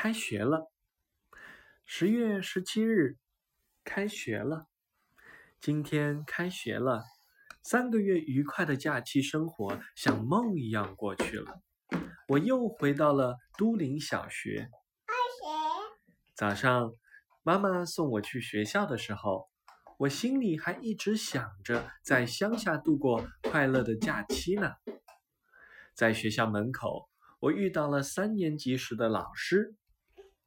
开学了。十月十七日，开学了。今天开学了，三个月愉快的假期生活像梦一样过去了。我又回到了都灵小学。早上，妈妈送我去学校的时候，我心里还一直想着在乡下度过快乐的假期呢。在学校门口，我遇到了三年级时的老师，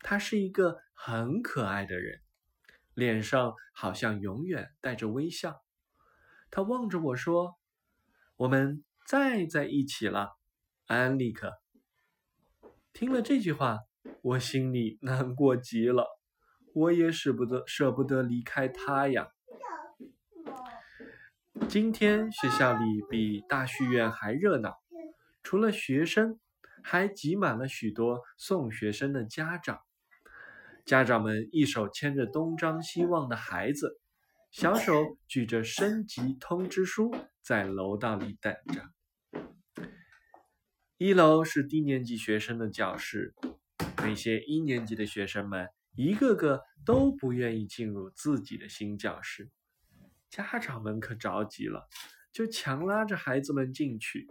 他是一个很可爱的人，脸上好像永远带着微笑。他望着我说：“我们再在一起了，安利克。”听了这句话。我心里难过极了，我也舍不得舍不得离开他呀。今天学校里比大剧院还热闹，除了学生，还挤满了许多送学生的家长。家长们一手牵着东张西望的孩子，小手举着升级通知书，在楼道里等着。一楼是低年级学生的教室。那些一年级的学生们一个个都不愿意进入自己的新教室，家长们可着急了，就强拉着孩子们进去。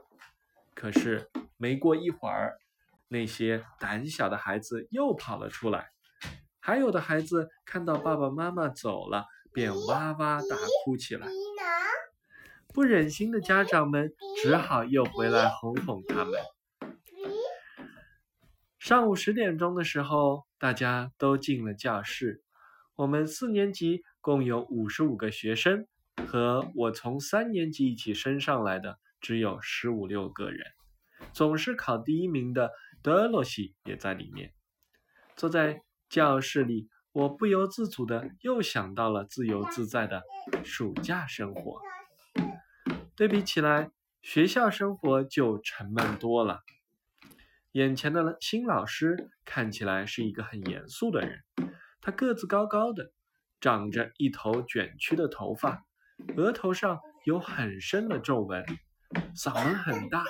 可是没过一会儿，那些胆小的孩子又跑了出来，还有的孩子看到爸爸妈妈走了，便哇哇大哭起来。不忍心的家长们只好又回来哄哄他们。上午十点钟的时候，大家都进了教室。我们四年级共有五十五个学生，和我从三年级一起升上来的只有十五六个人。总是考第一名的德罗西也在里面。坐在教室里，我不由自主的又想到了自由自在的暑假生活。对比起来，学校生活就沉闷多了。眼前的新老师看起来是一个很严肃的人，他个子高高的，长着一头卷曲的头发，额头上有很深的皱纹，嗓门很大，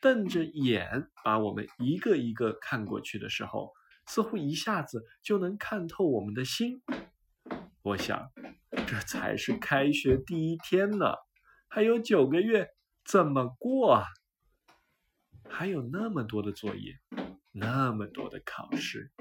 瞪着眼把我们一个一个看过去的时候，似乎一下子就能看透我们的心。我想，这才是开学第一天呢，还有九个月，怎么过啊？还有那么多的作业，那么多的考试。